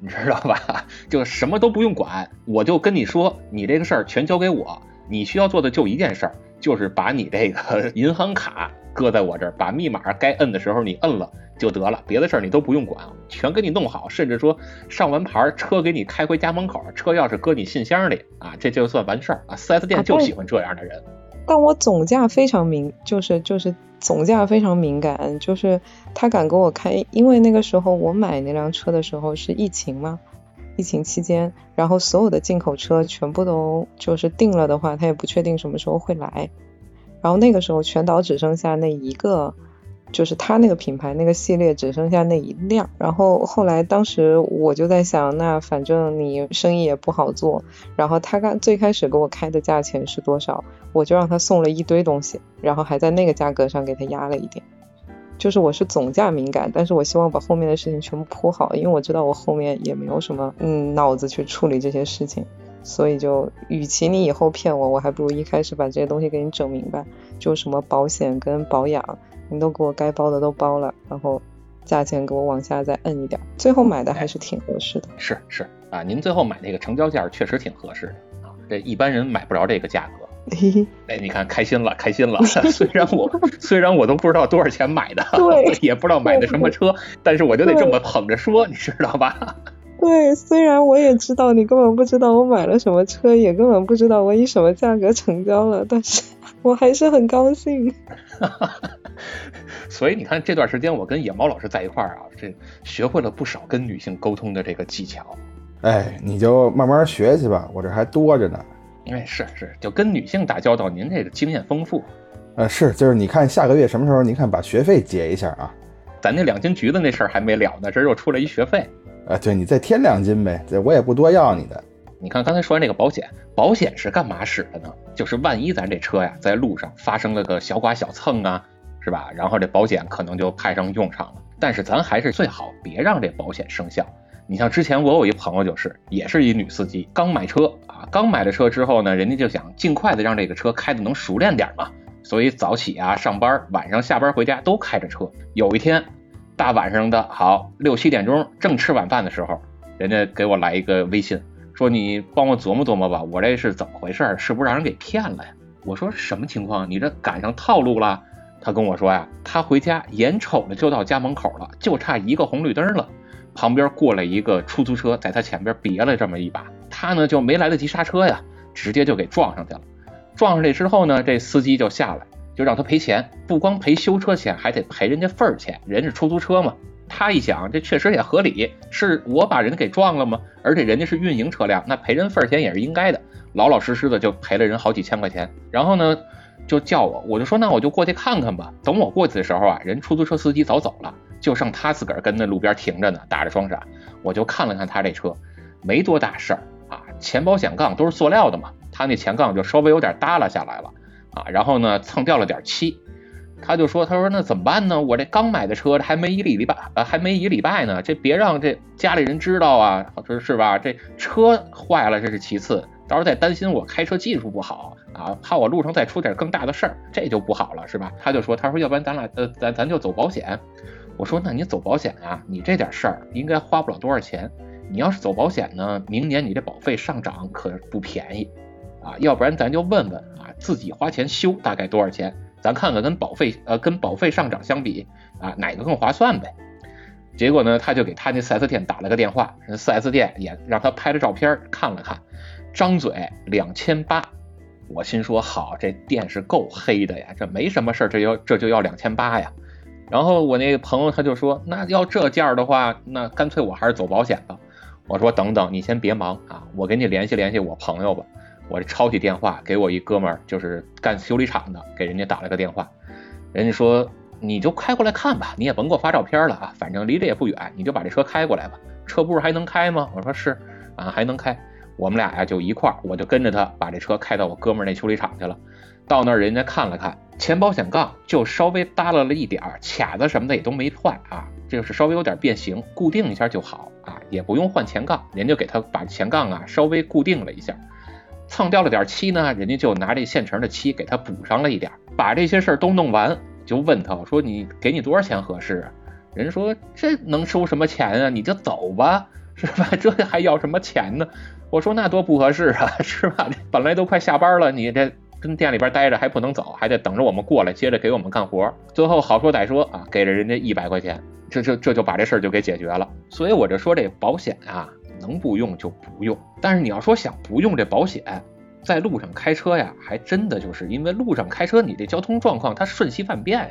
你知道吧？就什么都不用管，我就跟你说，你这个事儿全交给我，你需要做的就一件事儿，就是把你这个银行卡搁在我这儿，把密码该摁的时候你摁了就得了，别的事儿你都不用管，全给你弄好，甚至说上完牌，车给你开回家门口，车钥匙搁你信箱里啊，这就算完事儿啊。4S 店就喜欢这样的人。但我总价非常敏，就是就是总价非常敏感，就是他敢给我开，因为那个时候我买那辆车的时候是疫情嘛，疫情期间，然后所有的进口车全部都就是定了的话，他也不确定什么时候会来，然后那个时候全岛只剩下那一个。就是他那个品牌那个系列只剩下那一辆，然后后来当时我就在想，那反正你生意也不好做，然后他刚最开始给我开的价钱是多少，我就让他送了一堆东西，然后还在那个价格上给他压了一点。就是我是总价敏感，但是我希望把后面的事情全部铺好，因为我知道我后面也没有什么嗯脑子去处理这些事情，所以就与其你以后骗我，我还不如一开始把这些东西给你整明白，就什么保险跟保养。你都给我该包的都包了，然后价钱给我往下再摁一点，最后买的还是挺合适的。是是啊，您最后买那个成交价确实挺合适的啊，这一般人买不着这个价格。哎，你看开心了，开心了。虽然我虽然我都不知道多少钱买的，对，也不知道买的什么车，但是我就得这么捧着说，你知道吧？对，虽然我也知道你根本不知道我买了什么车，也根本不知道我以什么价格成交了，但是 我还是很高兴。所以你看这段时间我跟野猫老师在一块儿啊，这学会了不少跟女性沟通的这个技巧。哎，你就慢慢学去吧，我这还多着呢。哎，是是，就跟女性打交道，您这个经验丰富。呃，是，就是你看下个月什么时候，您看把学费结一下啊。咱那两斤橘子那事儿还没了呢，这又出来一学费。啊，对你再添两斤呗，这我也不多要你的。你看刚才说完这个保险，保险是干嘛使的呢？就是万一咱这车呀在路上发生了个小剐小蹭啊，是吧？然后这保险可能就派上用场了。但是咱还是最好别让这保险生效。你像之前我有一朋友就是，也是一女司机，刚买车啊，刚买了车之后呢，人家就想尽快的让这个车开的能熟练点嘛，所以早起啊上班，晚上下班回家都开着车。有一天。大晚上的好六七点钟，正吃晚饭的时候，人家给我来一个微信，说你帮我琢磨琢磨吧，我这是怎么回事？是不是让人给骗了呀？我说什么情况？你这赶上套路了？他跟我说呀，他回家眼瞅着就到家门口了，就差一个红绿灯了，旁边过来一个出租车，在他前边别了这么一把，他呢就没来得及刹车呀，直接就给撞上去了。撞上去之后呢，这司机就下来。就让他赔钱，不光赔修车钱，还得赔人家份儿钱。人是出租车嘛，他一想，这确实也合理，是我把人给撞了吗？而且人家是运营车辆，那赔人份儿钱也是应该的。老老实实的就赔了人好几千块钱。然后呢，就叫我，我就说那我就过去看看吧。等我过去的时候啊，人出租车司机早走了，就剩他自个儿跟那路边停着呢，打着双闪。我就看了看他这车，没多大事儿啊，前保险杠都是塑料的嘛，他那前杠就稍微有点耷拉下来了。啊，然后呢，蹭掉了点漆，他就说，他说那怎么办呢？我这刚买的车，还没一礼礼拜，呃，还没一礼拜呢，这别让这家里人知道啊，说是吧？这车坏了这是其次，到时候再担心我开车技术不好啊，怕我路上再出点更大的事儿，这就不好了，是吧？他就说，他说要不然咱俩，呃，咱咱就走保险。我说那你走保险啊，你这点事儿应该花不了多少钱。你要是走保险呢，明年你这保费上涨可不便宜啊，要不然咱就问问啊。自己花钱修大概多少钱？咱看看跟保费呃跟保费上涨相比啊哪个更划算呗？结果呢他就给他那 4S 店打了个电话，4S 店也让他拍了照片看了看，张嘴两千八。我心说好，这店是够黑的呀，这没什么事儿，这要这就要两千八呀。然后我那朋友他就说，那要这价的话，那干脆我还是走保险吧。我说等等，你先别忙啊，我给你联系联系我朋友吧。我这抄起电话，给我一哥们儿，就是干修理厂的，给人家打了个电话。人家说你就开过来看吧，你也甭给我发照片了啊，反正离着也不远，你就把这车开过来吧。车不是还能开吗？我说是啊，还能开。我们俩呀就一块儿，我就跟着他把这车开到我哥们儿那修理厂去了。到那儿人家看了看，前保险杠就稍微耷拉了一点儿，卡子什么的也都没坏啊，就是稍微有点变形，固定一下就好啊，也不用换前杠，人就给他把前杠啊稍微固定了一下。蹭掉了点漆呢，人家就拿这现成的漆给他补上了一点。把这些事儿都弄完，就问他说：“你给你多少钱合适？”人说：“这能收什么钱啊？你就走吧，是吧？这还要什么钱呢？”我说：“那多不合适啊，是吧？本来都快下班了，你这跟店里边待着还不能走，还得等着我们过来接着给我们干活。最后好说歹说啊，给了人家一百块钱，这这这就把这事儿就给解决了。所以我就说这保险啊。”能不用就不用，但是你要说想不用这保险，在路上开车呀，还真的就是因为路上开车，你这交通状况它瞬息万变呀。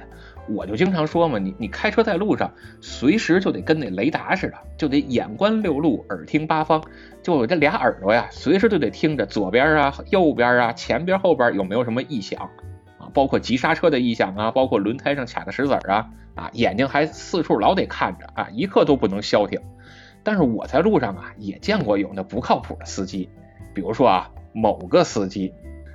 我就经常说嘛，你你开车在路上，随时就得跟那雷达似的，就得眼观六路，耳听八方，就这俩耳朵呀，随时都得听着左边啊、右边啊、前边后边有没有什么异响啊，包括急刹车的异响啊，包括轮胎上卡的石子儿啊啊，眼睛还四处老得看着啊，一刻都不能消停。但是我在路上啊，也见过有那不靠谱的司机，比如说啊，某个司机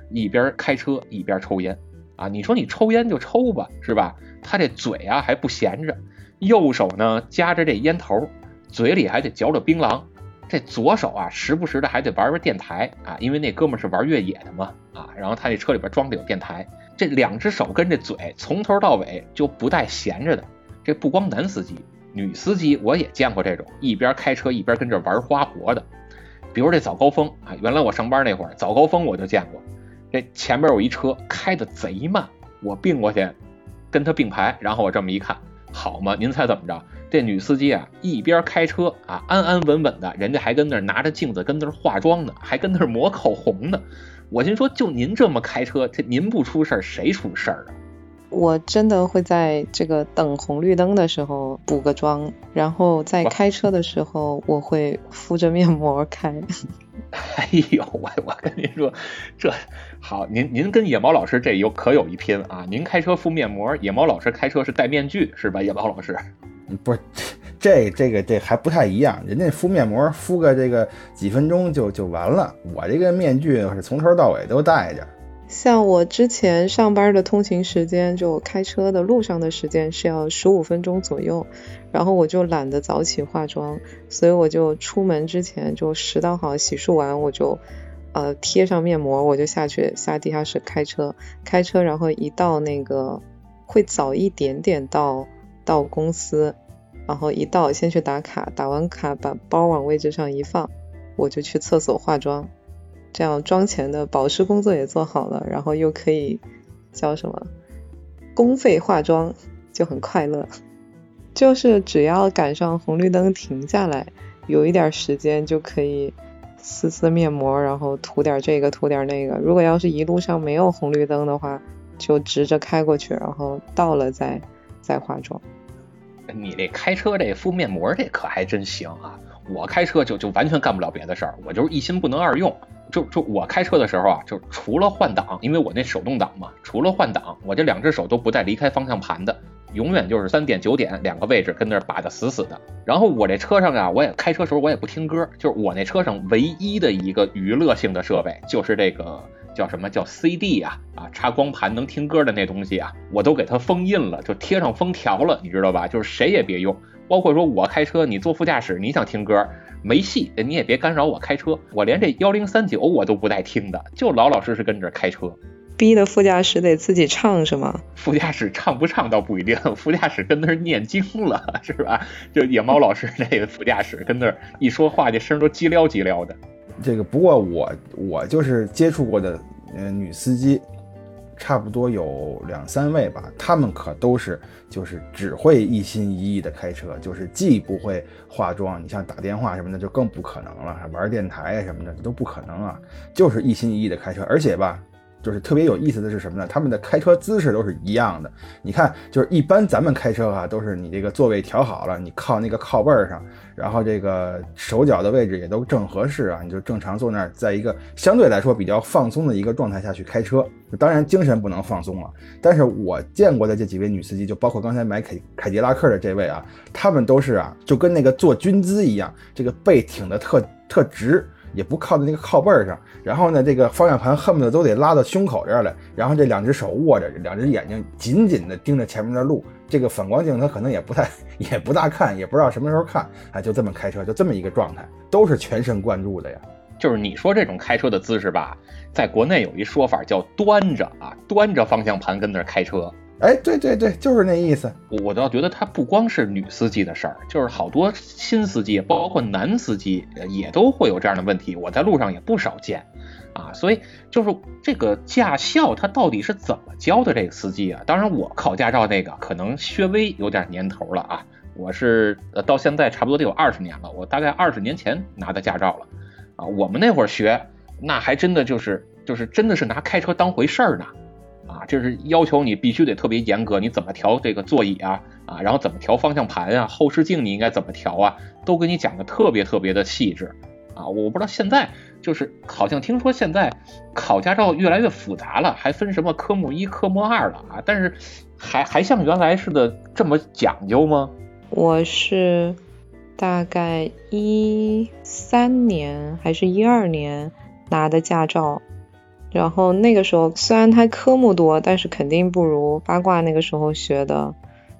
一边开车一边抽烟啊，你说你抽烟就抽吧，是吧？他这嘴啊还不闲着，右手呢夹着这烟头，嘴里还得嚼着槟榔，这左手啊时不时的还得玩玩电台啊，因为那哥们是玩越野的嘛啊，然后他那车里边装的有电台，这两只手跟这嘴从头到尾就不带闲着的。这不光男司机，女司机我也见过这种一边开车一边跟这玩花活的。比如这早高峰啊，原来我上班那会儿早高峰我就见过，这前边有一车开的贼慢，我并过去跟他并排，然后我这么一看，好嘛，您猜怎么着？这女司机啊一边开车啊安安稳稳的，人家还跟那拿着镜子跟那化妆呢，还跟那抹口红呢。我心说，就您这么开车，这您不出事儿谁出事儿啊？我真的会在这个等红绿灯的时候补个妆，然后在开车的时候我会敷着面膜开。哎呦，我我跟您说，这好，您您跟野猫老师这有可有一拼啊！您开车敷面膜，野猫老师开车是戴面具是吧？野猫老师，不是。这这个这还不太一样，人家敷面膜敷个这个几分钟就就完了，我这个面具是从头到尾都戴着。像我之前上班的通勤时间，就开车的路上的时间是要十五分钟左右，然后我就懒得早起化妆，所以我就出门之前就拾到好洗漱完，我就呃贴上面膜，我就下去下地下室开车，开车然后一到那个会早一点点到到公司。然后一到先去打卡，打完卡把包往位置上一放，我就去厕所化妆，这样妆前的保湿工作也做好了，然后又可以叫什么公费化妆，就很快乐。就是只要赶上红绿灯停下来，有一点时间就可以撕撕面膜，然后涂点这个涂点那个。如果要是一路上没有红绿灯的话，就直着开过去，然后到了再再化妆。你这开车这敷面膜这可还真行啊！我开车就就完全干不了别的事儿，我就是一心不能二用。就就我开车的时候啊，就除了换挡，因为我那手动挡嘛，除了换挡，我这两只手都不带离开方向盘的，永远就是三点九点两个位置跟那儿把的死死的。然后我这车上啊，我也开车时候我也不听歌，就是我那车上唯一的一个娱乐性的设备就是这个。叫什么叫 CD 啊？啊，插光盘能听歌的那东西啊，我都给它封印了，就贴上封条了，你知道吧？就是谁也别用，包括说我开车，你坐副驾驶，你想听歌没戏，你也别干扰我开车。我连这幺零三九我都不带听的，就老老实实跟这开车。逼的副驾驶得自己唱是吗？副驾驶唱不唱倒不一定，副驾驶跟那儿念经了是吧？就野猫老师那个副驾驶跟那儿一说话，这声都叽撩叽撩的。这个不过我我就是接触过的，嗯，女司机，差不多有两三位吧，他们可都是就是只会一心一意的开车，就是既不会化妆，你像打电话什么的就更不可能了，玩电台啊什么的都不可能啊，就是一心一意的开车，而且吧。就是特别有意思的是什么呢？他们的开车姿势都是一样的。你看，就是一般咱们开车啊，都是你这个座位调好了，你靠那个靠背上，然后这个手脚的位置也都正合适啊，你就正常坐那儿，在一个相对来说比较放松的一个状态下去开车。当然精神不能放松了。但是我见过的这几位女司机，就包括刚才买凯凯迪拉克的这位啊，她们都是啊，就跟那个坐军姿一样，这个背挺得特特直。也不靠在那个靠背上，然后呢，这个方向盘恨不得都得拉到胸口这儿来，然后这两只手握着，两只眼睛紧紧地盯着前面的路，这个反光镜他可能也不太也不大看，也不知道什么时候看，哎，就这么开车，就这么一个状态，都是全神贯注的呀。就是你说这种开车的姿势吧，在国内有一说法叫端着啊，端着方向盘跟那儿开车。哎，对对对，就是那意思。我倒觉得他不光是女司机的事儿，就是好多新司机，包括男司机，也都会有这样的问题。我在路上也不少见，啊，所以就是这个驾校他到底是怎么教的这个司机啊？当然，我考驾照那个可能稍微有点年头了啊，我是呃到现在差不多得有二十年了，我大概二十年前拿的驾照了，啊，我们那会儿学，那还真的就是就是真的是拿开车当回事儿呢。啊，就是要求你必须得特别严格，你怎么调这个座椅啊啊，然后怎么调方向盘啊，后视镜你应该怎么调啊，都给你讲的特别特别的细致啊。我不知道现在就是好像听说现在考驾照越来越复杂了，还分什么科目一、科目二了啊，但是还还像原来似的这么讲究吗？我是大概一三年还是一二年拿的驾照。然后那个时候虽然它科目多，但是肯定不如八卦那个时候学的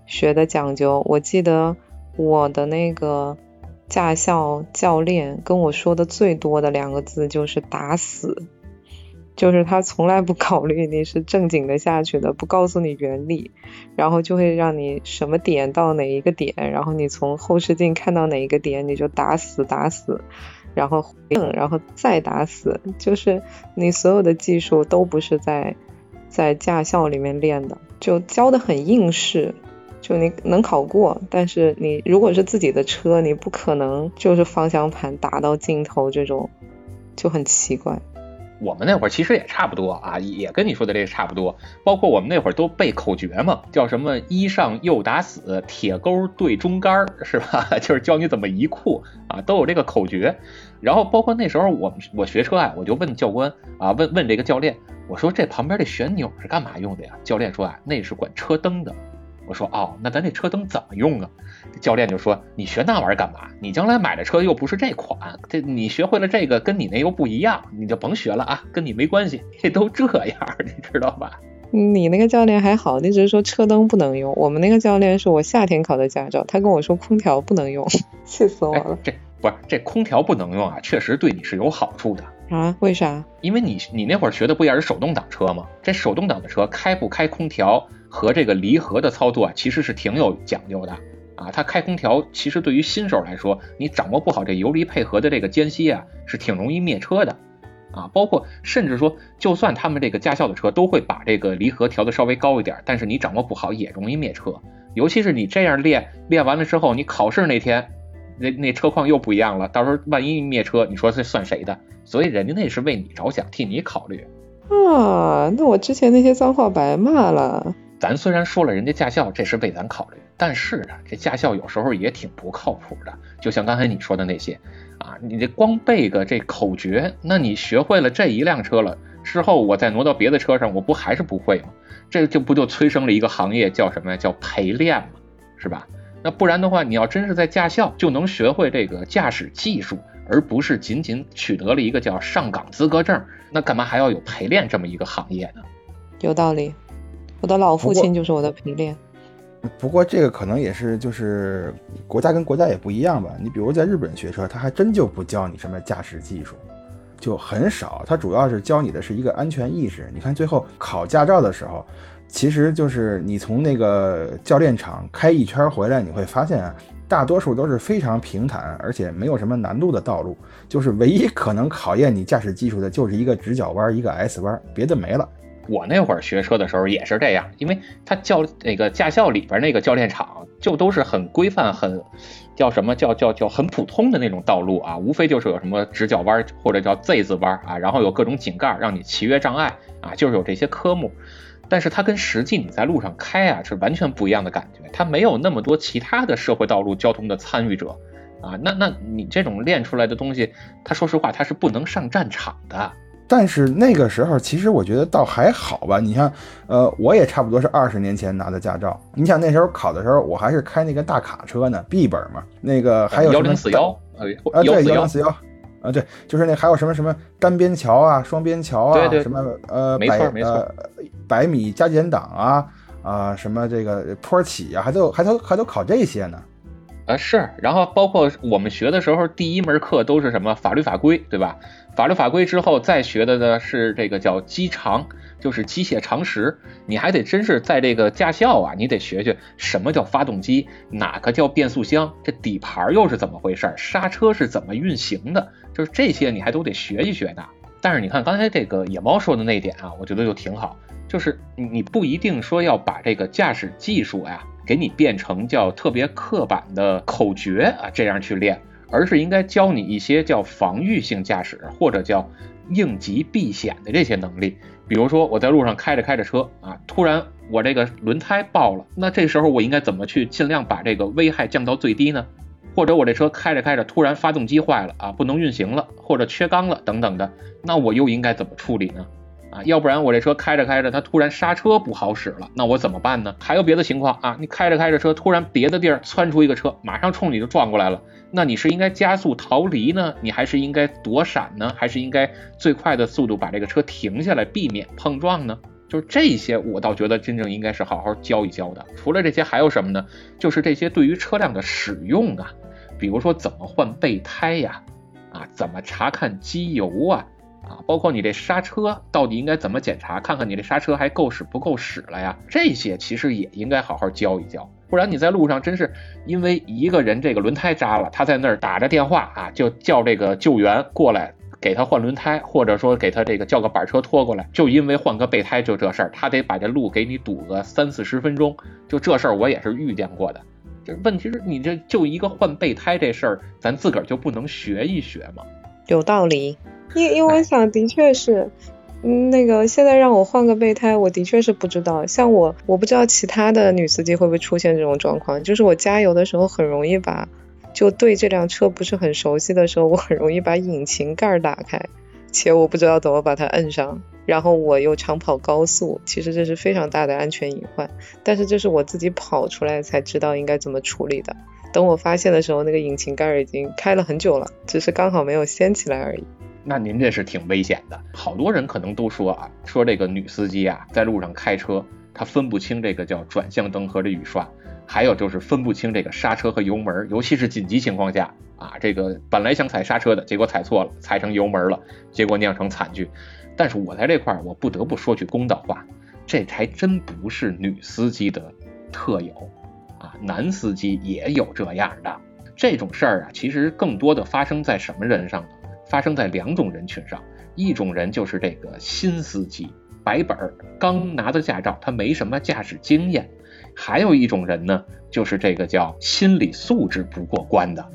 学的讲究。我记得我的那个驾校教练跟我说的最多的两个字就是“打死”，就是他从来不考虑你是正经的下去的，不告诉你原理，然后就会让你什么点到哪一个点，然后你从后视镜看到哪一个点，你就打死打死，然后回应，然后再打死，就是你所有的技术都不是在在驾校里面练的，就教的很应试，就你能考过，但是你如果是自己的车，你不可能就是方向盘打到尽头这种，就很奇怪。我们那会儿其实也差不多啊，也跟你说的这个差不多。包括我们那会儿都背口诀嘛，叫什么“一上右打死，铁钩对中杆”，是吧？就是教你怎么移库啊，都有这个口诀。然后包括那时候我我学车啊，我就问教官啊，问问这个教练，我说这旁边这旋钮是干嘛用的呀？教练说啊，那是管车灯的。我说哦，那咱这车灯怎么用啊？教练就说你学那玩意儿干嘛？你将来买的车又不是这款，这你学会了这个跟你那又不一样，你就甭学了啊，跟你没关系，这都这样，你知道吧？你那个教练还好，你只是说车灯不能用。我们那个教练是我夏天考的驾照，他跟我说空调不能用，气死我了。这不是这空调不能用啊，确实对你是有好处的啊？为啥？因为你你那会儿学的不也是手动挡车吗？这手动挡的车开不开空调？和这个离合的操作啊，其实是挺有讲究的啊。它开空调，其实对于新手来说，你掌握不好这油离配合的这个间隙啊，是挺容易灭车的啊。包括甚至说，就算他们这个驾校的车都会把这个离合调的稍微高一点，但是你掌握不好也容易灭车。尤其是你这样练练完了之后，你考试那天，那那车况又不一样了，到时候万一灭车，你说这算谁的？所以人家那是为你着想，替你考虑啊。那我之前那些脏话白骂了。咱虽然说了人家驾校这是为咱考虑，但是啊，这驾校有时候也挺不靠谱的。就像刚才你说的那些啊，你这光背个这口诀，那你学会了这一辆车了之后，我再挪到别的车上，我不还是不会吗？这就不就催生了一个行业叫什么呀？叫陪练嘛，是吧？那不然的话，你要真是在驾校就能学会这个驾驶技术，而不是仅仅取得了一个叫上岗资格证，那干嘛还要有陪练这么一个行业呢？有道理。我的老父亲就是我的陪练。不过这个可能也是，就是国家跟国家也不一样吧。你比如在日本学车，他还真就不教你什么驾驶技术，就很少。他主要是教你的是一个安全意识。你看最后考驾照的时候，其实就是你从那个教练场开一圈回来，你会发现啊，大多数都是非常平坦，而且没有什么难度的道路。就是唯一可能考验你驾驶技术的，就是一个直角弯，一个 S 弯，别的没了。我那会儿学车的时候也是这样，因为他教那个驾校里边那个教练场就都是很规范、很叫什么叫叫叫很普通的那种道路啊，无非就是有什么直角弯或者叫 Z 字弯啊，然后有各种井盖让你骑越障碍啊，就是有这些科目。但是它跟实际你在路上开啊是完全不一样的感觉，它没有那么多其他的社会道路交通的参与者啊，那那你这种练出来的东西，它说实话它是不能上战场的。但是那个时候，其实我觉得倒还好吧。你像，呃，我也差不多是二十年前拿的驾照。你想那时候考的时候，我还是开那个大卡车呢，B 本嘛。那个还有幺零四幺，呃，对，幺零四幺，啊，对，就是那还有什么什么单边桥啊，双边桥啊，什么呃，百呃百米加减档啊，啊，什么这个坡起啊，还都还都还都考这些呢。啊是，然后包括我们学的时候，第一门课都是什么法律法规，对吧？法律法规之后再学的呢是这个叫机长，就是机械常识。你还得真是在这个驾校啊，你得学学什么叫发动机，哪个叫变速箱，这底盘又是怎么回事，刹车是怎么运行的，就是这些你还都得学一学的。但是你看刚才这个野猫说的那点啊，我觉得就挺好，就是你不一定说要把这个驾驶技术呀。给你变成叫特别刻板的口诀啊，这样去练，而是应该教你一些叫防御性驾驶或者叫应急避险的这些能力。比如说我在路上开着开着车啊，突然我这个轮胎爆了，那这时候我应该怎么去尽量把这个危害降到最低呢？或者我这车开着开着突然发动机坏了啊，不能运行了，或者缺缸了等等的，那我又应该怎么处理呢？啊，要不然我这车开着开着，它突然刹车不好使了，那我怎么办呢？还有别的情况啊，你开着开着车，突然别的地儿窜出一个车，马上冲你就撞过来了，那你是应该加速逃离呢，你还是应该躲闪呢，还是应该最快的速度把这个车停下来，避免碰撞呢？就是这些，我倒觉得真正应该是好好教一教的。除了这些，还有什么呢？就是这些对于车辆的使用啊，比如说怎么换备胎呀，啊，怎么查看机油啊。啊，包括你这刹车到底应该怎么检查，看看你这刹车还够使不够使了呀？这些其实也应该好好教一教，不然你在路上真是因为一个人这个轮胎扎了，他在那儿打着电话啊，就叫这个救援过来给他换轮胎，或者说给他这个叫个板车拖过来，就因为换个备胎就这事儿，他得把这路给你堵个三四十分钟，就这事儿我也是遇见过的。就问题是你这就一个换备胎这事儿，咱自个儿就不能学一学吗？有道理。因因为我想，的确是，嗯，那个现在让我换个备胎，我的确是不知道。像我，我不知道其他的女司机会不会出现这种状况，就是我加油的时候很容易把，就对这辆车不是很熟悉的时候，我很容易把引擎盖打开，且我不知道怎么把它摁上。然后我又常跑高速，其实这是非常大的安全隐患。但是这是我自己跑出来才知道应该怎么处理的。等我发现的时候，那个引擎盖已经开了很久了，只是刚好没有掀起来而已。那您这是挺危险的，好多人可能都说啊，说这个女司机啊，在路上开车，她分不清这个叫转向灯和这雨刷，还有就是分不清这个刹车和油门，尤其是紧急情况下啊，这个本来想踩刹车的，结果踩错了，踩成油门了，结果酿成惨剧。但是我在这块儿，我不得不说句公道话，这还真不是女司机的特有啊，男司机也有这样的这种事儿啊，其实更多的发生在什么人上呢？发生在两种人群上，一种人就是这个新司机，白本儿，刚拿到驾照，他没什么驾驶经验；还有一种人呢，就是这个叫心理素质不过关的，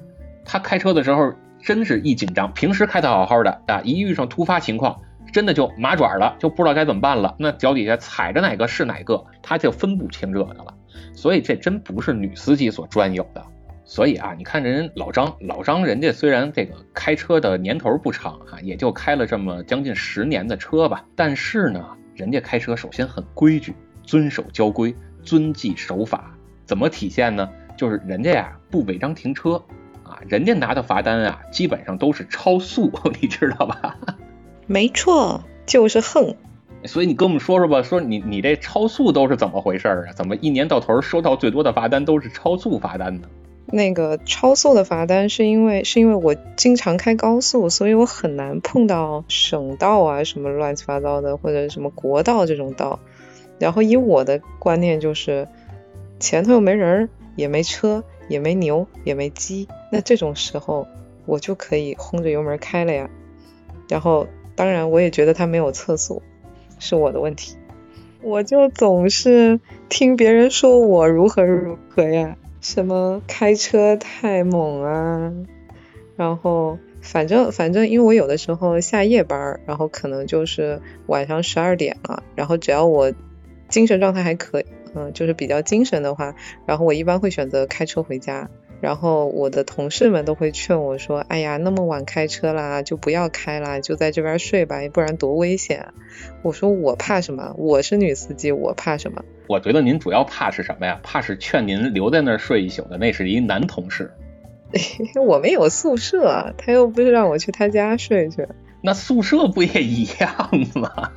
他开车的时候真是一紧张，平时开的好好的啊，一遇上突发情况，真的就麻爪了，就不知道该怎么办了，那脚底下踩着哪个是哪个，他就分不清这个了。所以这真不是女司机所专有的。所以啊，你看人老张，老张人家虽然这个开车的年头不长哈，也就开了这么将近十年的车吧，但是呢，人家开车首先很规矩，遵守交规，遵纪守法。怎么体现呢？就是人家呀不违章停车啊，人家拿的罚单啊基本上都是超速，你知道吧？没错，就是横。所以你跟我们说说吧，说你你这超速都是怎么回事啊？怎么一年到头收到最多的罚单都是超速罚单呢？那个超速的罚单是因为是因为我经常开高速，所以我很难碰到省道啊什么乱七八糟的或者什么国道这种道。然后以我的观念就是，前头又没人，也没车，也没牛，也没鸡，那这种时候我就可以轰着油门开了呀。然后当然我也觉得他没有测速，是我的问题，我就总是听别人说我如何如何呀。什么开车太猛啊，然后反正反正，因为我有的时候下夜班，然后可能就是晚上十二点了，然后只要我精神状态还可以，嗯，就是比较精神的话，然后我一般会选择开车回家。然后我的同事们都会劝我说：“哎呀，那么晚开车啦，就不要开啦，就在这边睡吧，不然多危险。”我说：“我怕什么？我是女司机，我怕什么？”我觉得您主要怕是什么呀？怕是劝您留在那儿睡一宿的那是一男同事。我们有宿舍，他又不是让我去他家睡去。那宿舍不也一样吗？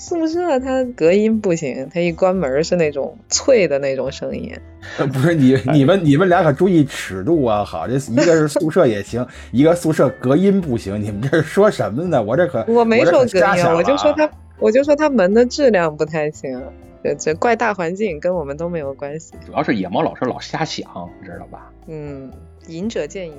宿舍它隔音不行，它一关门是那种脆的那种声音。不是你你们你们俩可注意尺度啊！好，这一个是宿舍也行，一个宿舍隔音不行。你们这是说什么呢？我这可我没说隔音，我就说它，我就说它门的质量不太行。这这怪大环境，跟我们都没有关系。主要是野猫老师老瞎想，你知道吧？嗯，隐者见隐。